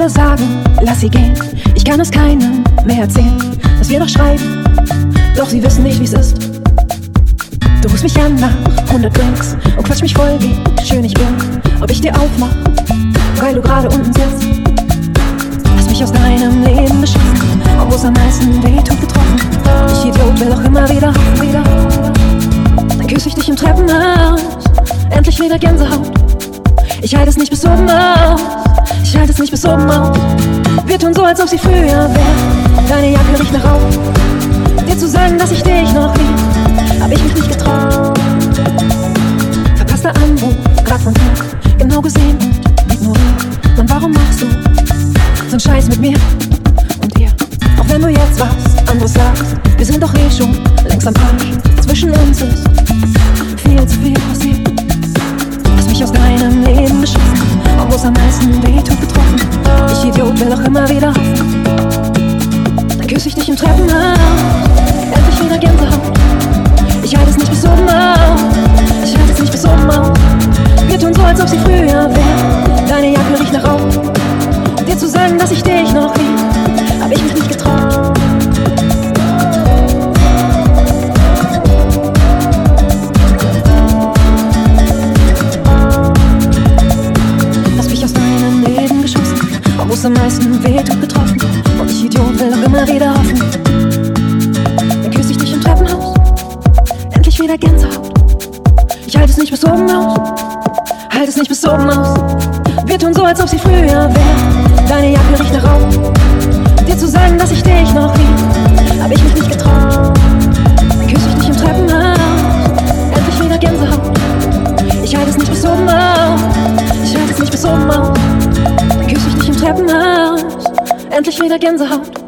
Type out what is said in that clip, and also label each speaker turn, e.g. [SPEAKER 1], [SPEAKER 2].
[SPEAKER 1] alle sagen, lass sie gehen. Ich kann es keinem mehr erzählen, dass wir doch schreiben, doch sie wissen nicht, wie's ist. Du rufst mich an nach 100 Drinks und quatsch mich voll, wie schön ich bin. Ob ich dir aufmach, weil du gerade unten sitzt. Lass mich aus deinem Leben und wo es am meisten weh tut, getroffen. Ich Idiot will auch immer wieder, wieder. Dann küsse ich dich im Treppenhaus, endlich wieder Gänsehaut. Ich halte es nicht bis oben aus, ich halte es nicht bis oben aus. Wir tun so, als ob sie früher wäre. Deine Jacke riecht nach Rauch. Dir zu sagen, dass ich dich noch lieb, hab ich mich nicht getraut. Verpasster Anruf, grad von Flug, genau gesehen und ignoriert. Mann, warum machst du so'n Scheiß mit mir und ihr? Auch wenn du jetzt was anderes sagst, wir sind doch eh schon längst am Arsch. Zwischen uns ist am meisten weh tut, betroffen. Ich Idiot will auch immer wieder hoffen. Dann küsse ich dich im Treppenhaus, es am meisten weh tut, getroffen. Und ich Idiot will auch immer wieder hoffen. Dann küsse ich dich im Treppenhaus, endlich wieder Gänsehaut. Ich halte es nicht bis oben aus, halte es nicht bis oben aus. Wir tun so, als ob sie früher wäre. Deine Jacke riecht nach Rauch. Dir zu sagen, dass ich dich noch lieb, hab ich mich nicht getraut. Dann küsse ich dich im Treppenhaus, endlich wieder Gänsehaut. Ich halte es nicht bis oben aus, endlich wieder Gänsehaut.